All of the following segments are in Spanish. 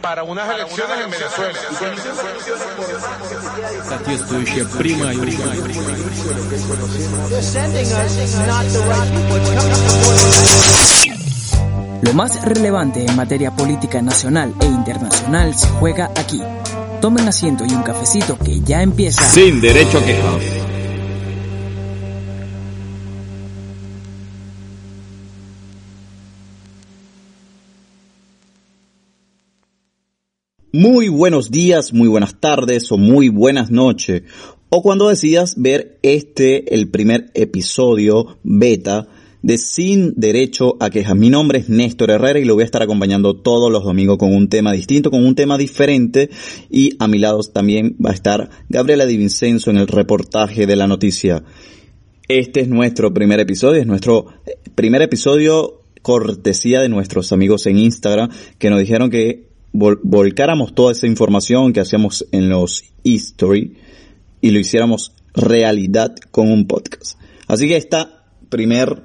para unas elecciones en Venezuela. Lo más relevante en materia política nacional e internacional se juega aquí. Tomen asiento y un cafecito que ya empieza. Sin derecho a queja. Muy buenos días, muy buenas tardes o muy buenas noches. O cuando decidas ver este, el primer episodio beta de Sin Derecho a Quejas. Mi nombre es Néstor Herrera y lo voy a estar acompañando todos los domingos con un tema distinto, con un tema diferente. Y a mi lado también va a estar Gabriela Di Vincenzo en el reportaje de la noticia. Este es nuestro primer episodio, es nuestro primer episodio cortesía de nuestros amigos en Instagram que nos dijeron que vol volcáramos toda esa información que hacíamos en los history y lo hiciéramos realidad con un podcast. Así que esta primer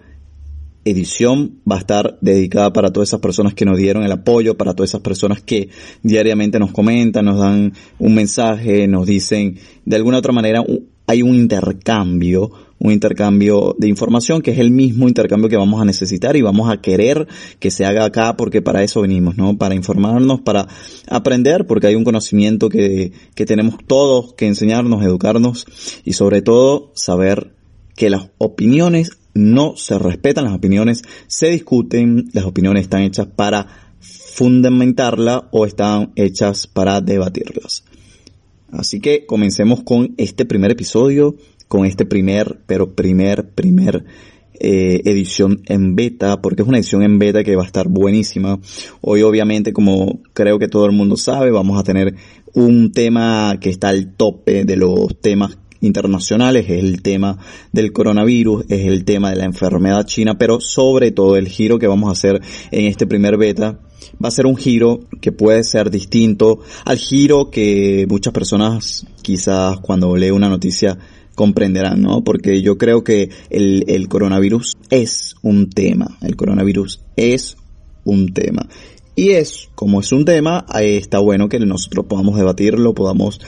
edición va a estar dedicada para todas esas personas que nos dieron el apoyo, para todas esas personas que diariamente nos comentan, nos dan un mensaje, nos dicen de alguna otra manera hay un intercambio, un intercambio de información que es el mismo intercambio que vamos a necesitar y vamos a querer que se haga acá porque para eso venimos, ¿no? Para informarnos, para aprender, porque hay un conocimiento que, que tenemos todos que enseñarnos, educarnos y sobre todo saber que las opiniones no se respetan, las opiniones se discuten, las opiniones están hechas para fundamentarla o están hechas para debatirlas. Así que comencemos con este primer episodio, con este primer, pero primer, primer eh, edición en beta, porque es una edición en beta que va a estar buenísima. Hoy obviamente, como creo que todo el mundo sabe, vamos a tener un tema que está al tope de los temas internacionales, es el tema del coronavirus, es el tema de la enfermedad china, pero sobre todo el giro que vamos a hacer en este primer beta va a ser un giro que puede ser distinto al giro que muchas personas quizás cuando lee una noticia comprenderán, ¿no? Porque yo creo que el, el coronavirus es un tema, el coronavirus es un tema. Y es, como es un tema, está bueno que nosotros podamos debatirlo, podamos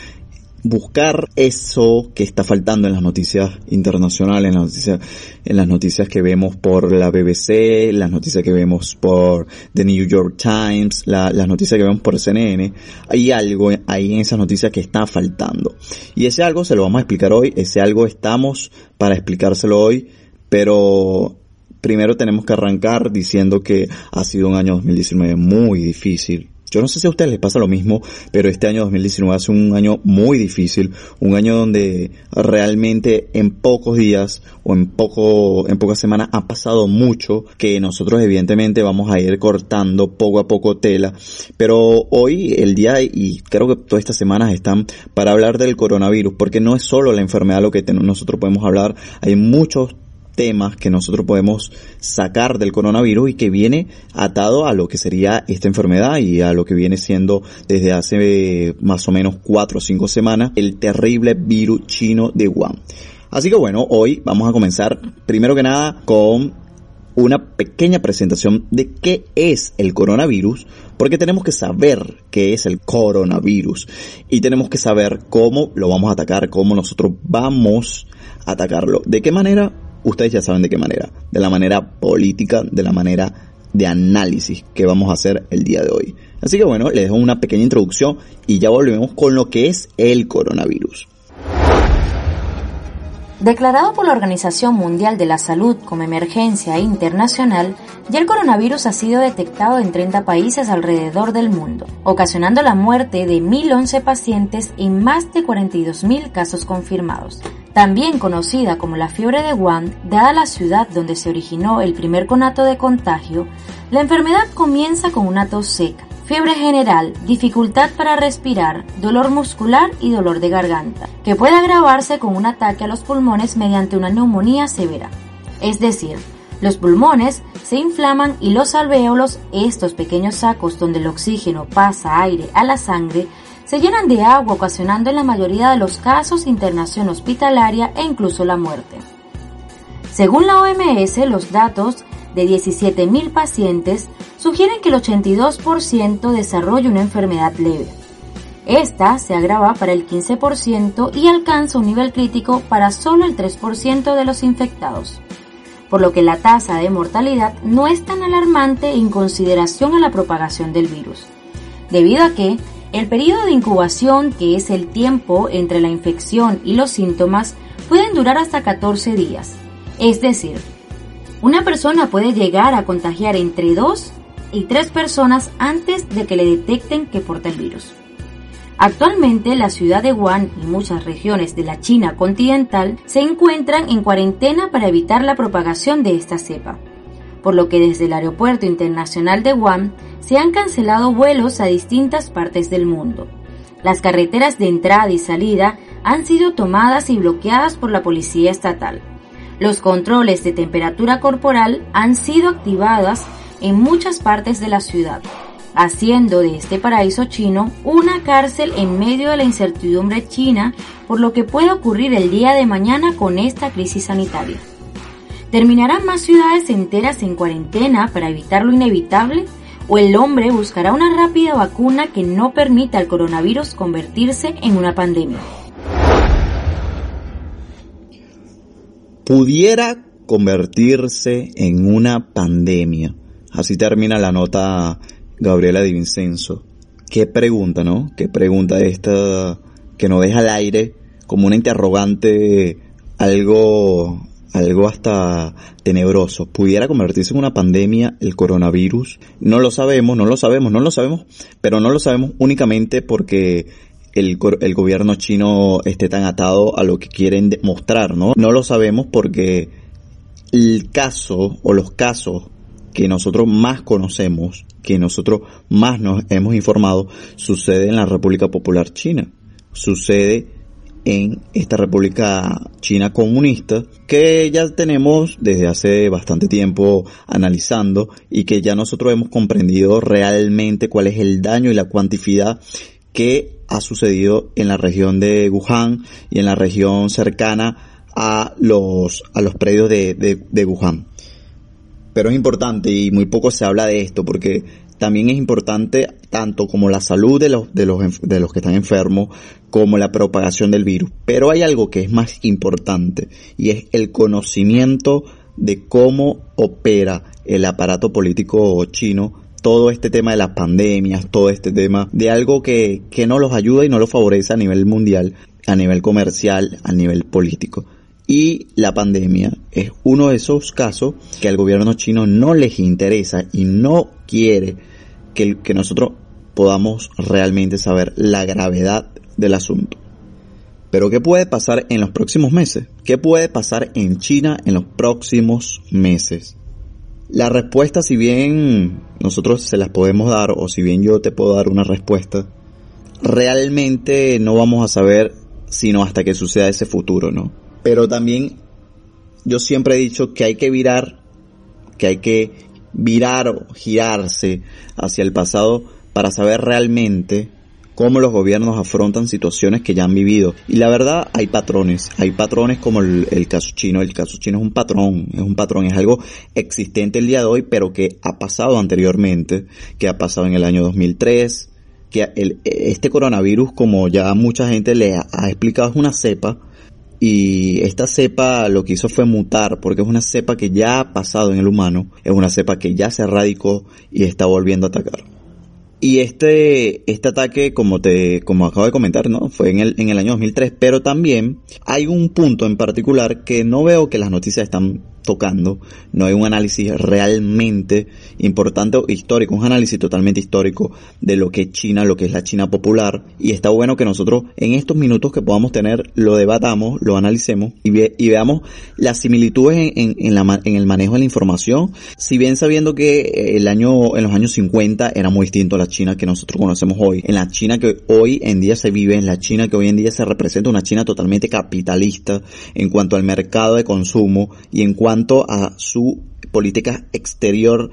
buscar eso que está faltando en las noticias internacionales, en las noticias, en las noticias que vemos por la BBC, las noticias que vemos por The New York Times, la, las noticias que vemos por CNN. Hay algo ahí en esas noticias que está faltando. Y ese algo se lo vamos a explicar hoy, ese algo estamos para explicárselo hoy, pero primero tenemos que arrancar diciendo que ha sido un año 2019 muy difícil yo no sé si a ustedes les pasa lo mismo, pero este año 2019 ha sido un año muy difícil, un año donde realmente en pocos días o en poco, en pocas semanas ha pasado mucho que nosotros evidentemente vamos a ir cortando poco a poco tela, pero hoy el día y creo que todas estas semanas están para hablar del coronavirus, porque no es solo la enfermedad lo que nosotros podemos hablar, hay muchos temas que nosotros podemos sacar del coronavirus y que viene atado a lo que sería esta enfermedad y a lo que viene siendo desde hace más o menos cuatro o cinco semanas el terrible virus chino de Wuhan. Así que bueno, hoy vamos a comenzar primero que nada con una pequeña presentación de qué es el coronavirus, porque tenemos que saber qué es el coronavirus y tenemos que saber cómo lo vamos a atacar, cómo nosotros vamos a atacarlo. ¿De qué manera? Ustedes ya saben de qué manera, de la manera política, de la manera de análisis que vamos a hacer el día de hoy. Así que bueno, les dejo una pequeña introducción y ya volvemos con lo que es el coronavirus. Declarado por la Organización Mundial de la Salud como emergencia internacional, ya el coronavirus ha sido detectado en 30 países alrededor del mundo, ocasionando la muerte de 1.011 pacientes y más de 42.000 casos confirmados. También conocida como la fiebre de Wuhan, dada la ciudad donde se originó el primer conato de contagio, la enfermedad comienza con una tos seca, fiebre general, dificultad para respirar, dolor muscular y dolor de garganta, que puede agravarse con un ataque a los pulmones mediante una neumonía severa. Es decir, los pulmones se inflaman y los alvéolos, estos pequeños sacos donde el oxígeno pasa aire a la sangre, se llenan de agua ocasionando en la mayoría de los casos internación hospitalaria e incluso la muerte. Según la OMS, los datos de 17.000 pacientes sugieren que el 82% desarrolla una enfermedad leve. Esta se agrava para el 15% y alcanza un nivel crítico para solo el 3% de los infectados, por lo que la tasa de mortalidad no es tan alarmante en consideración a la propagación del virus, debido a que el periodo de incubación, que es el tiempo entre la infección y los síntomas, pueden durar hasta 14 días. Es decir, una persona puede llegar a contagiar entre 2 y 3 personas antes de que le detecten que porta el virus. Actualmente la ciudad de Wuhan y muchas regiones de la China continental se encuentran en cuarentena para evitar la propagación de esta cepa, por lo que desde el Aeropuerto Internacional de Wuhan se han cancelado vuelos a distintas partes del mundo. Las carreteras de entrada y salida han sido tomadas y bloqueadas por la policía estatal. Los controles de temperatura corporal han sido activados en muchas partes de la ciudad, haciendo de este paraíso chino una cárcel en medio de la incertidumbre china por lo que puede ocurrir el día de mañana con esta crisis sanitaria. ¿Terminarán más ciudades enteras en cuarentena para evitar lo inevitable? ¿O el hombre buscará una rápida vacuna que no permita al coronavirus convertirse en una pandemia? Pudiera convertirse en una pandemia. Así termina la nota Gabriela Di Vincenzo. Qué pregunta, ¿no? Qué pregunta esta que nos deja al aire como una interrogante algo algo hasta tenebroso. ¿Pudiera convertirse en una pandemia el coronavirus? No lo sabemos, no lo sabemos, no lo sabemos, pero no lo sabemos únicamente porque el, el gobierno chino esté tan atado a lo que quieren mostrar, ¿no? No lo sabemos porque el caso o los casos que nosotros más conocemos, que nosotros más nos hemos informado, sucede en la República Popular China. Sucede en esta República China comunista que ya tenemos desde hace bastante tiempo analizando y que ya nosotros hemos comprendido realmente cuál es el daño y la cuanticidad que ha sucedido en la región de Wuhan y en la región cercana a los, a los predios de, de, de Wuhan. Pero es importante y muy poco se habla de esto porque también es importante tanto como la salud de los, de los, de los que están enfermos, como la propagación del virus. Pero hay algo que es más importante y es el conocimiento de cómo opera el aparato político chino todo este tema de las pandemias, todo este tema de algo que, que no los ayuda y no los favorece a nivel mundial, a nivel comercial, a nivel político. Y la pandemia es uno de esos casos que al gobierno chino no les interesa y no quiere que, nosotros podamos realmente saber la gravedad del asunto. Pero ¿qué puede pasar en los próximos meses? ¿Qué puede pasar en China en los próximos meses? La respuesta, si bien nosotros se las podemos dar o si bien yo te puedo dar una respuesta, realmente no vamos a saber sino hasta que suceda ese futuro, ¿no? Pero también yo siempre he dicho que hay que virar, que hay que virar o girarse hacia el pasado para saber realmente cómo los gobiernos afrontan situaciones que ya han vivido. Y la verdad, hay patrones. Hay patrones como el, caso chino. El caso chino es un patrón, es un patrón, es algo existente el día de hoy, pero que ha pasado anteriormente, que ha pasado en el año 2003, que el, este coronavirus, como ya mucha gente le ha, ha explicado, es una cepa y esta cepa lo que hizo fue mutar porque es una cepa que ya ha pasado en el humano, es una cepa que ya se erradicó y está volviendo a atacar. Y este, este ataque, como te, como acabo de comentar, ¿no? Fue en el, en el año 2003, pero también hay un punto en particular que no veo que las noticias están tocando, no hay un análisis realmente importante o histórico, un análisis totalmente histórico de lo que es China, lo que es la China popular, y está bueno que nosotros en estos minutos que podamos tener lo debatamos, lo analicemos y, y veamos las similitudes en, en, el manejo de la información, si bien sabiendo que el año, en los años 50 era muy distinto a la China que nosotros conocemos hoy, en la China que hoy en día se vive, en la China que hoy en día se representa una China totalmente capitalista en cuanto al mercado de consumo y en cuanto a su política exterior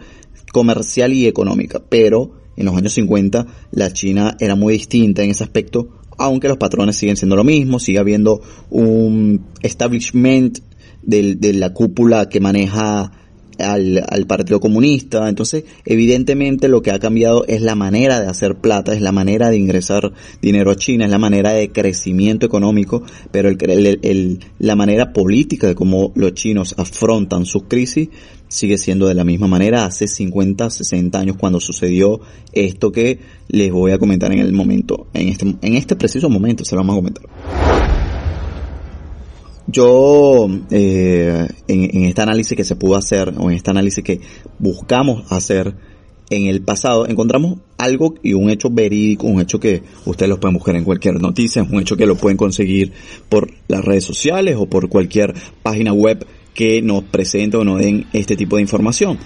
comercial y económica. Pero en los años 50 la China era muy distinta en ese aspecto, aunque los patrones siguen siendo lo mismo, sigue habiendo un establishment de la cúpula que maneja al, al, Partido Comunista. Entonces, evidentemente lo que ha cambiado es la manera de hacer plata, es la manera de ingresar dinero a China, es la manera de crecimiento económico, pero el, el, la manera política de cómo los chinos afrontan sus crisis sigue siendo de la misma manera hace 50, 60 años cuando sucedió esto que les voy a comentar en el momento, en este, en este preciso momento se lo vamos a comentar. Yo, eh, en, este análisis que se pudo hacer, o en este análisis que buscamos hacer en el pasado, encontramos algo y un hecho verídico, un hecho que ustedes lo pueden buscar en cualquier noticia, un hecho que lo pueden conseguir por las redes sociales o por cualquier página web que nos presente o nos den este tipo de información.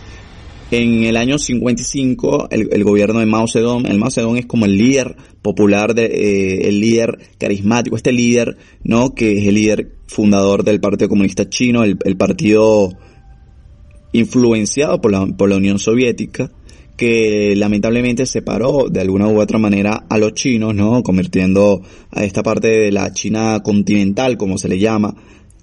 En el año 55, el, el, gobierno de Mao Zedong, el Mao Zedong es como el líder popular, de, eh, el líder carismático, este líder, ¿no? Que es el líder fundador del Partido Comunista Chino, el, el partido influenciado por la, por la Unión Soviética, que lamentablemente separó de alguna u otra manera a los chinos, ¿no? Convirtiendo a esta parte de la China continental, como se le llama,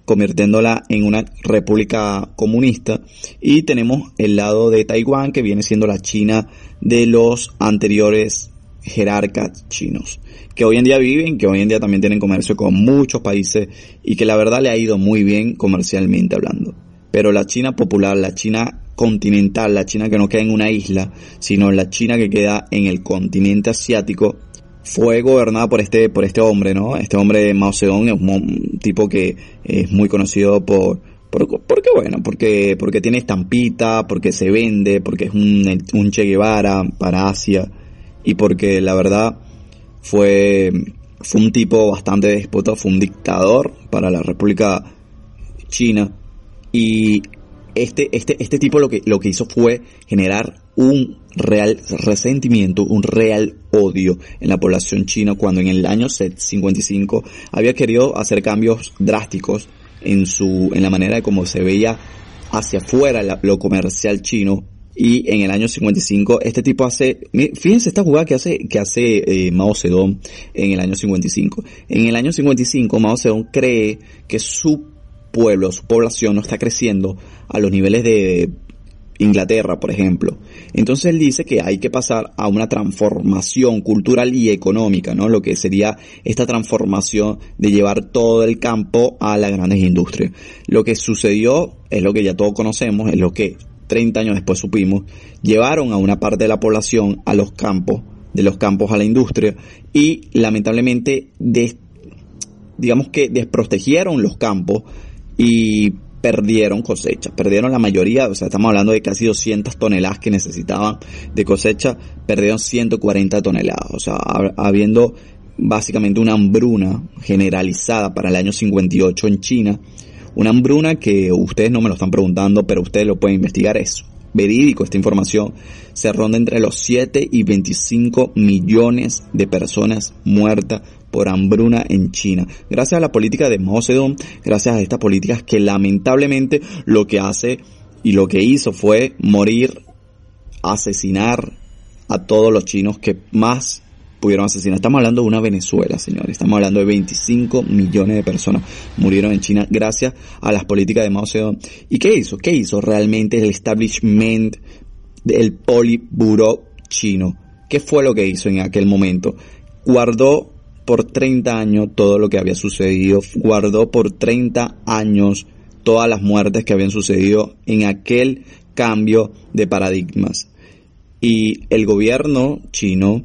convirtiéndola en una república comunista y tenemos el lado de Taiwán que viene siendo la China de los anteriores jerarcas chinos que hoy en día viven, que hoy en día también tienen comercio con muchos países y que la verdad le ha ido muy bien comercialmente hablando. Pero la China popular, la China continental, la China que no queda en una isla, sino la China que queda en el continente asiático, fue gobernada por este, por este hombre, ¿no? Este hombre Mao Zedong es un tipo que es muy conocido por, por porque bueno, porque, porque tiene estampita, porque se vende, porque es un, un Che Guevara para Asia y porque la verdad fue, fue un tipo bastante déspota, fue un dictador para la República China y este, este, este tipo lo que, lo que hizo fue generar un real resentimiento, un real odio en la población china cuando en el año 55 había querido hacer cambios drásticos en su, en la manera de cómo se veía hacia afuera lo comercial chino y en el año 55 este tipo hace, fíjense esta jugada que hace, que hace eh, Mao Zedong en el año 55. En el año 55 Mao Zedong cree que su pueblo, su población no está creciendo a los niveles de Inglaterra, por ejemplo. Entonces él dice que hay que pasar a una transformación cultural y económica, ¿no? Lo que sería esta transformación de llevar todo el campo a las grandes industrias. Lo que sucedió es lo que ya todos conocemos, es lo que 30 años después supimos, llevaron a una parte de la población a los campos, de los campos a la industria y lamentablemente digamos que desprotegieron los campos y perdieron cosechas, perdieron la mayoría, o sea, estamos hablando de casi 200 toneladas que necesitaban de cosecha, perdieron 140 toneladas, o sea, habiendo básicamente una hambruna generalizada para el año 58 en China, una hambruna que ustedes no me lo están preguntando, pero ustedes lo pueden investigar, es verídico esta información, se ronda entre los 7 y 25 millones de personas muertas por hambruna en China. Gracias a la política de Mao gracias a estas políticas que lamentablemente lo que hace y lo que hizo fue morir, asesinar a todos los chinos que más pudieron asesinar. Estamos hablando de una Venezuela, señores. Estamos hablando de 25 millones de personas murieron en China gracias a las políticas de Mao Zedong. ¿Y qué hizo? ¿Qué hizo realmente el establishment del Politburo chino? ¿Qué fue lo que hizo en aquel momento? Guardó por 30 años todo lo que había sucedido, guardó por 30 años todas las muertes que habían sucedido en aquel cambio de paradigmas. Y el gobierno chino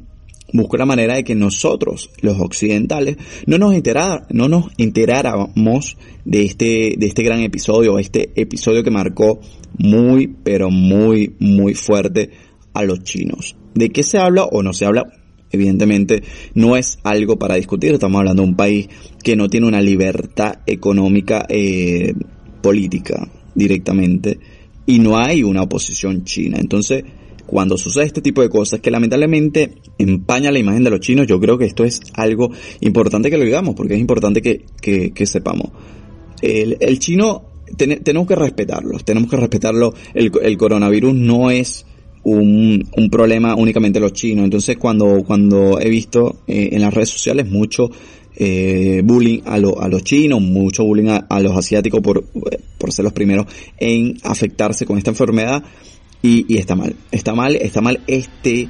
buscó la manera de que nosotros, los occidentales, no nos, enterara, no nos enteráramos de este, de este gran episodio, este episodio que marcó muy, pero muy, muy fuerte a los chinos. ¿De qué se habla o no se habla? Evidentemente no es algo para discutir, estamos hablando de un país que no tiene una libertad económica eh, política directamente y no hay una oposición china. Entonces, cuando sucede este tipo de cosas que lamentablemente empaña la imagen de los chinos, yo creo que esto es algo importante que lo digamos, porque es importante que, que, sepamos. El, el chino, tenemos que respetarlo, tenemos que respetarlo. El, coronavirus no es un, un, problema únicamente los chinos. Entonces cuando, cuando he visto eh, en las redes sociales mucho eh, bullying a, a los chinos, mucho bullying a, los asiáticos por, por ser los primeros en afectarse con esta enfermedad y, y está mal. Está mal, está mal este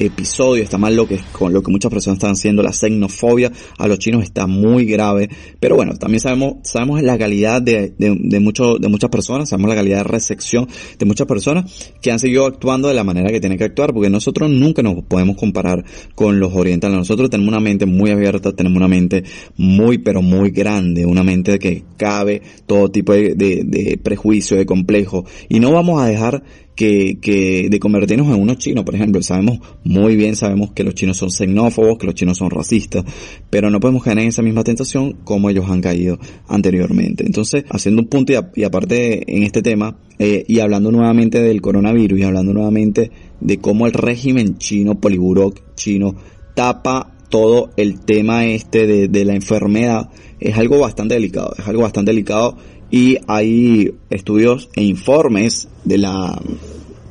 episodio, está mal lo que, con lo que muchas personas están haciendo, la xenofobia a los chinos está muy grave, pero bueno, también sabemos, sabemos la calidad de, de, de, mucho, de muchas personas, sabemos la calidad de recepción de muchas personas que han seguido actuando de la manera que tienen que actuar, porque nosotros nunca nos podemos comparar con los orientales, nosotros tenemos una mente muy abierta, tenemos una mente muy, pero muy grande, una mente que cabe todo tipo de, de, de prejuicio, de complejo, y no vamos a dejar que, que de convertirnos en unos chinos, por ejemplo. Sabemos muy bien, sabemos que los chinos son xenófobos, que los chinos son racistas, pero no podemos caer en esa misma tentación como ellos han caído anteriormente. Entonces, haciendo un punto y, aparte en este tema, eh, y hablando nuevamente del coronavirus y hablando nuevamente de cómo el régimen chino, poliburoc chino, tapa todo el tema este de, de la enfermedad, es algo bastante delicado, es algo bastante delicado y hay estudios e informes de la,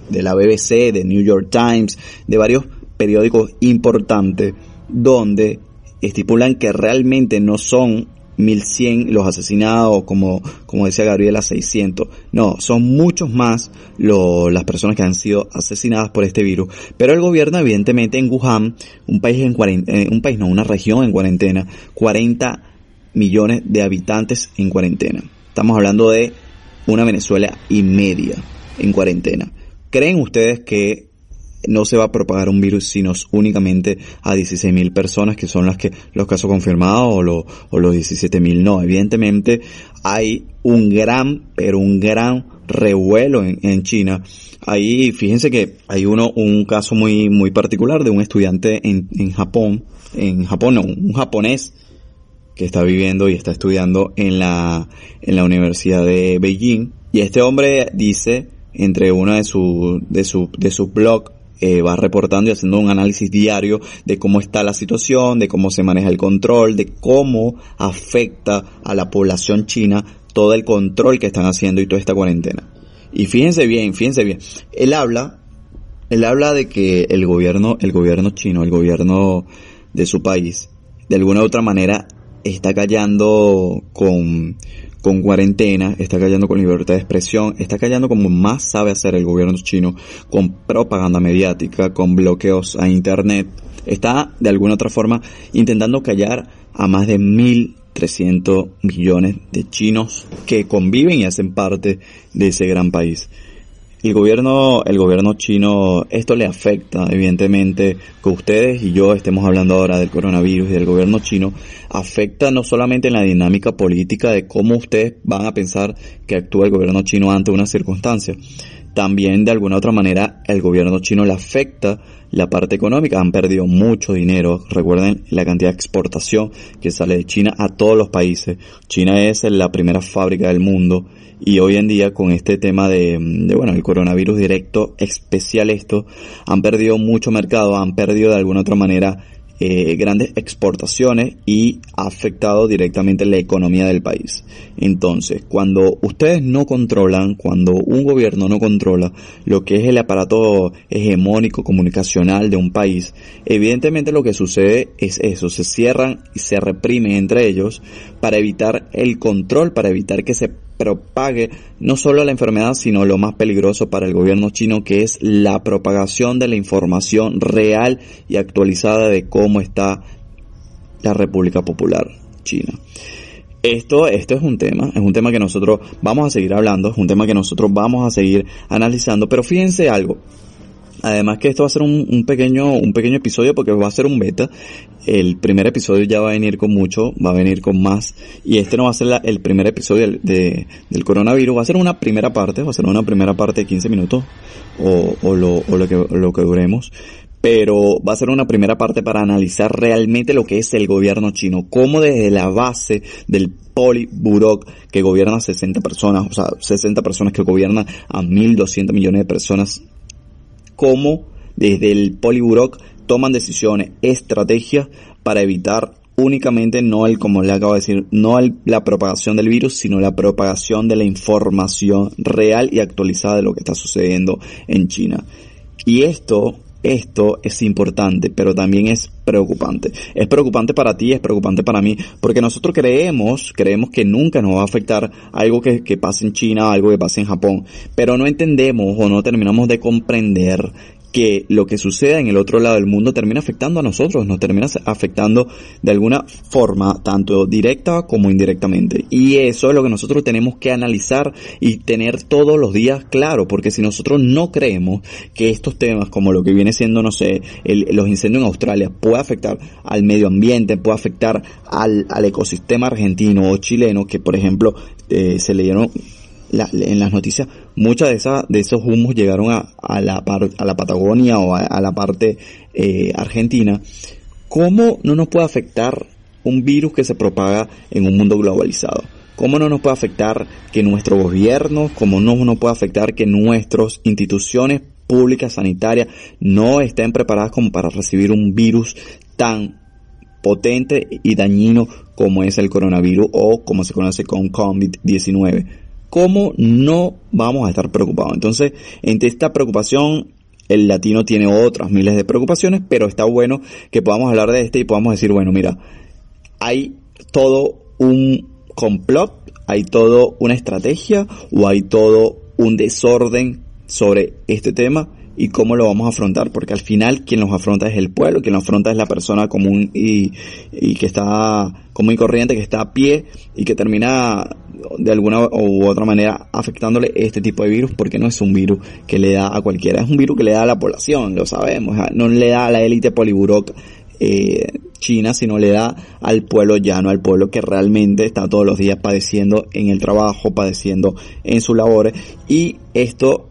de la BBC, de New York Times, de varios periódicos importantes donde estipulan que realmente no son 1100 los asesinados, como, como decía Gabriela, 600. No, son muchos más las personas que han sido asesinadas por este virus. Pero el gobierno, evidentemente, en Wuhan, un país en cuarentena, eh, un país no, una región en cuarentena, 40 millones de habitantes en cuarentena. Estamos hablando de una Venezuela y media en cuarentena. ¿Creen ustedes que no se va a propagar un virus sino únicamente a 16.000 personas que son las que los casos confirmados o, los o los 17.000 no evidentemente hay un gran pero un gran revuelo en, China ahí fíjense que hay uno un caso muy muy particular de un estudiante en, en Japón en Japón no, un japonés que está viviendo y está estudiando en la, en la Universidad de Beijing. Y este hombre dice, entre uno de su, de su, de sus blog, eh, va reportando y haciendo un análisis diario de cómo está la situación, de cómo se maneja el control, de cómo afecta a la población china todo el control que están haciendo y toda esta cuarentena. Y fíjense bien, fíjense bien. Él habla, él habla de que el gobierno, el gobierno chino, el gobierno de su país, de alguna u otra manera está callando con, con cuarentena, está callando con libertad de expresión, está callando como más sabe hacer el gobierno chino, con propaganda mediática, con bloqueos a internet, está de alguna otra forma intentando callar a más de 1.300 millones de chinos que conviven y hacen parte de ese gran país. El gobierno, el gobierno chino, esto le afecta, evidentemente, que ustedes y yo estemos hablando ahora del coronavirus y del gobierno chino, afecta no solamente en la dinámica política de cómo ustedes van a pensar que actúa el gobierno chino ante una circunstancia. También de alguna otra manera el gobierno chino le afecta la parte económica. Han perdido mucho dinero. Recuerden la cantidad de exportación que sale de China a todos los países. China es la primera fábrica del mundo y hoy en día con este tema de, bueno el coronavirus directo especial esto han perdido mucho mercado han perdido de alguna otra manera eh, grandes exportaciones y ha afectado directamente la economía del país. Entonces, cuando ustedes no controlan, cuando un gobierno no controla lo que es el aparato hegemónico comunicacional de un país, evidentemente lo que sucede es eso, se cierran y se reprimen entre ellos para evitar el control, para evitar que se propague no solo la enfermedad, sino lo más peligroso para el gobierno chino, que es la propagación de la información real y actualizada de cómo está la República Popular China. Esto, esto es un tema, es un tema que nosotros vamos a seguir hablando, es un tema que nosotros vamos a seguir analizando, pero fíjense algo, Además que esto va a ser un, pequeño, un pequeño episodio porque va a ser un beta. El primer episodio ya va a venir con mucho, va a venir con más. Y este no va a ser el primer episodio del, coronavirus, va a ser una primera parte, va a ser una primera parte de 15 minutos o, lo, o lo, que, lo que duremos pero va a ser una primera parte para analizar realmente lo que es el gobierno chino, cómo desde la base del Poliburok que gobierna 60 personas, o sea, 60 personas que gobiernan a 1.200 millones de personas, cómo desde el Poliburok toman decisiones, estrategias para evitar únicamente no el, como le acabo de decir, no la propagación del virus, sino la propagación de la información real y actualizada de lo que está sucediendo en China. Y esto esto es importante, pero también es preocupante. Es preocupante para ti, es preocupante para mí, porque nosotros creemos, creemos que nunca nos va a afectar algo que, que pase en China, algo que pase en Japón, pero no entendemos o no terminamos de comprender que lo que suceda en el otro lado del mundo termina afectando a nosotros, nos termina afectando de alguna forma, tanto directa como indirectamente. Y eso es lo que nosotros tenemos que analizar y tener todos los días claro, porque si nosotros no creemos que estos temas, como lo que viene siendo, no sé, los incendios en Australia, puede afectar al medio ambiente, puede afectar al, ecosistema argentino o chileno, que por ejemplo eh, se leyeron en las noticias, muchas de esas, de esos humos llegaron a, a la a la Patagonia o a, la parte eh, argentina. ¿Cómo no nos puede afectar un virus que se propaga en un mundo globalizado? ¿Cómo no nos puede afectar que nuestro gobierno, cómo no nos puede afectar que nuestras instituciones públicas sanitarias no estén preparadas como para recibir un virus tan potente y dañino como es el coronavirus o como se conoce con COVID-19? ¿Cómo no vamos a estar preocupados? Entonces, entre esta preocupación, el latino tiene otras miles de preocupaciones, pero está bueno que podamos hablar de este y podamos decir, bueno, mira, hay todo un complot, hay todo una estrategia o hay todo un desorden sobre este tema y cómo lo vamos a afrontar, porque al final quien los afronta es el pueblo, quien lo afronta es la persona común y, y que está común y corriente, que está a pie y que termina de alguna u otra manera afectándole este tipo de virus porque no es un virus que le da a cualquiera, es un virus que le da a la población, lo sabemos, no le da a la élite poliburoc eh, china, sino le da al pueblo llano, al pueblo que realmente está todos los días padeciendo en el trabajo, padeciendo en sus labores y esto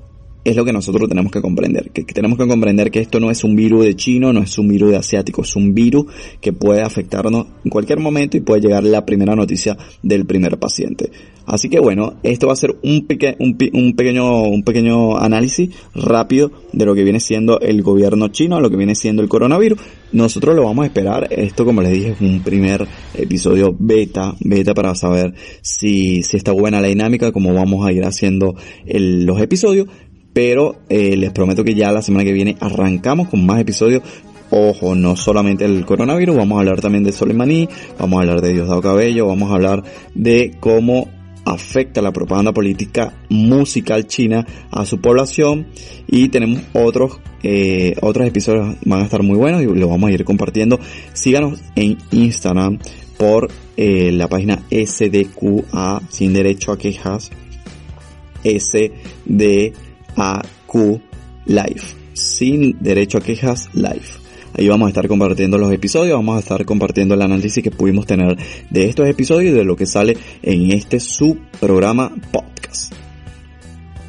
es lo que nosotros tenemos que comprender. Que, tenemos que comprender que esto no es un virus de chino, no es un virus de asiático, es un virus que puede afectarnos en cualquier momento y puede llegar la primera noticia del primer paciente. Así que bueno, esto va a ser un, un, pequeño, un pequeño análisis rápido de lo que viene siendo el gobierno chino, lo que viene siendo el coronavirus. Nosotros lo vamos a esperar. Esto, como les dije, es un primer episodio beta, beta para saber si, si está buena la dinámica, cómo vamos a ir haciendo los episodios pero eh, les prometo que ya la semana que viene arrancamos con más episodios. Ojo, no solamente el coronavirus, vamos a hablar también de Soleimani, vamos a hablar de Diosdado Cabello, vamos a hablar de cómo afecta la propaganda política musical china a su población. Y tenemos otros eh, otros episodios van a estar muy buenos y los vamos a ir compartiendo. Síganos en Instagram por eh, la página SDQA sin derecho a quejas SD Q Live. Sin derecho a quejas, live. Ahí vamos a estar compartiendo los episodios, vamos a estar compartiendo el análisis que pudimos tener de estos episodios y de lo que sale en este su programa podcast.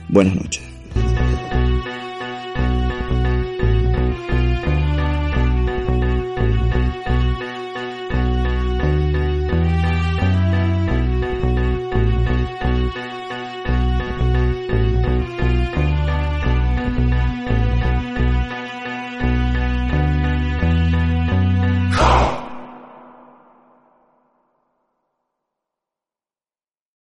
Buenas noches.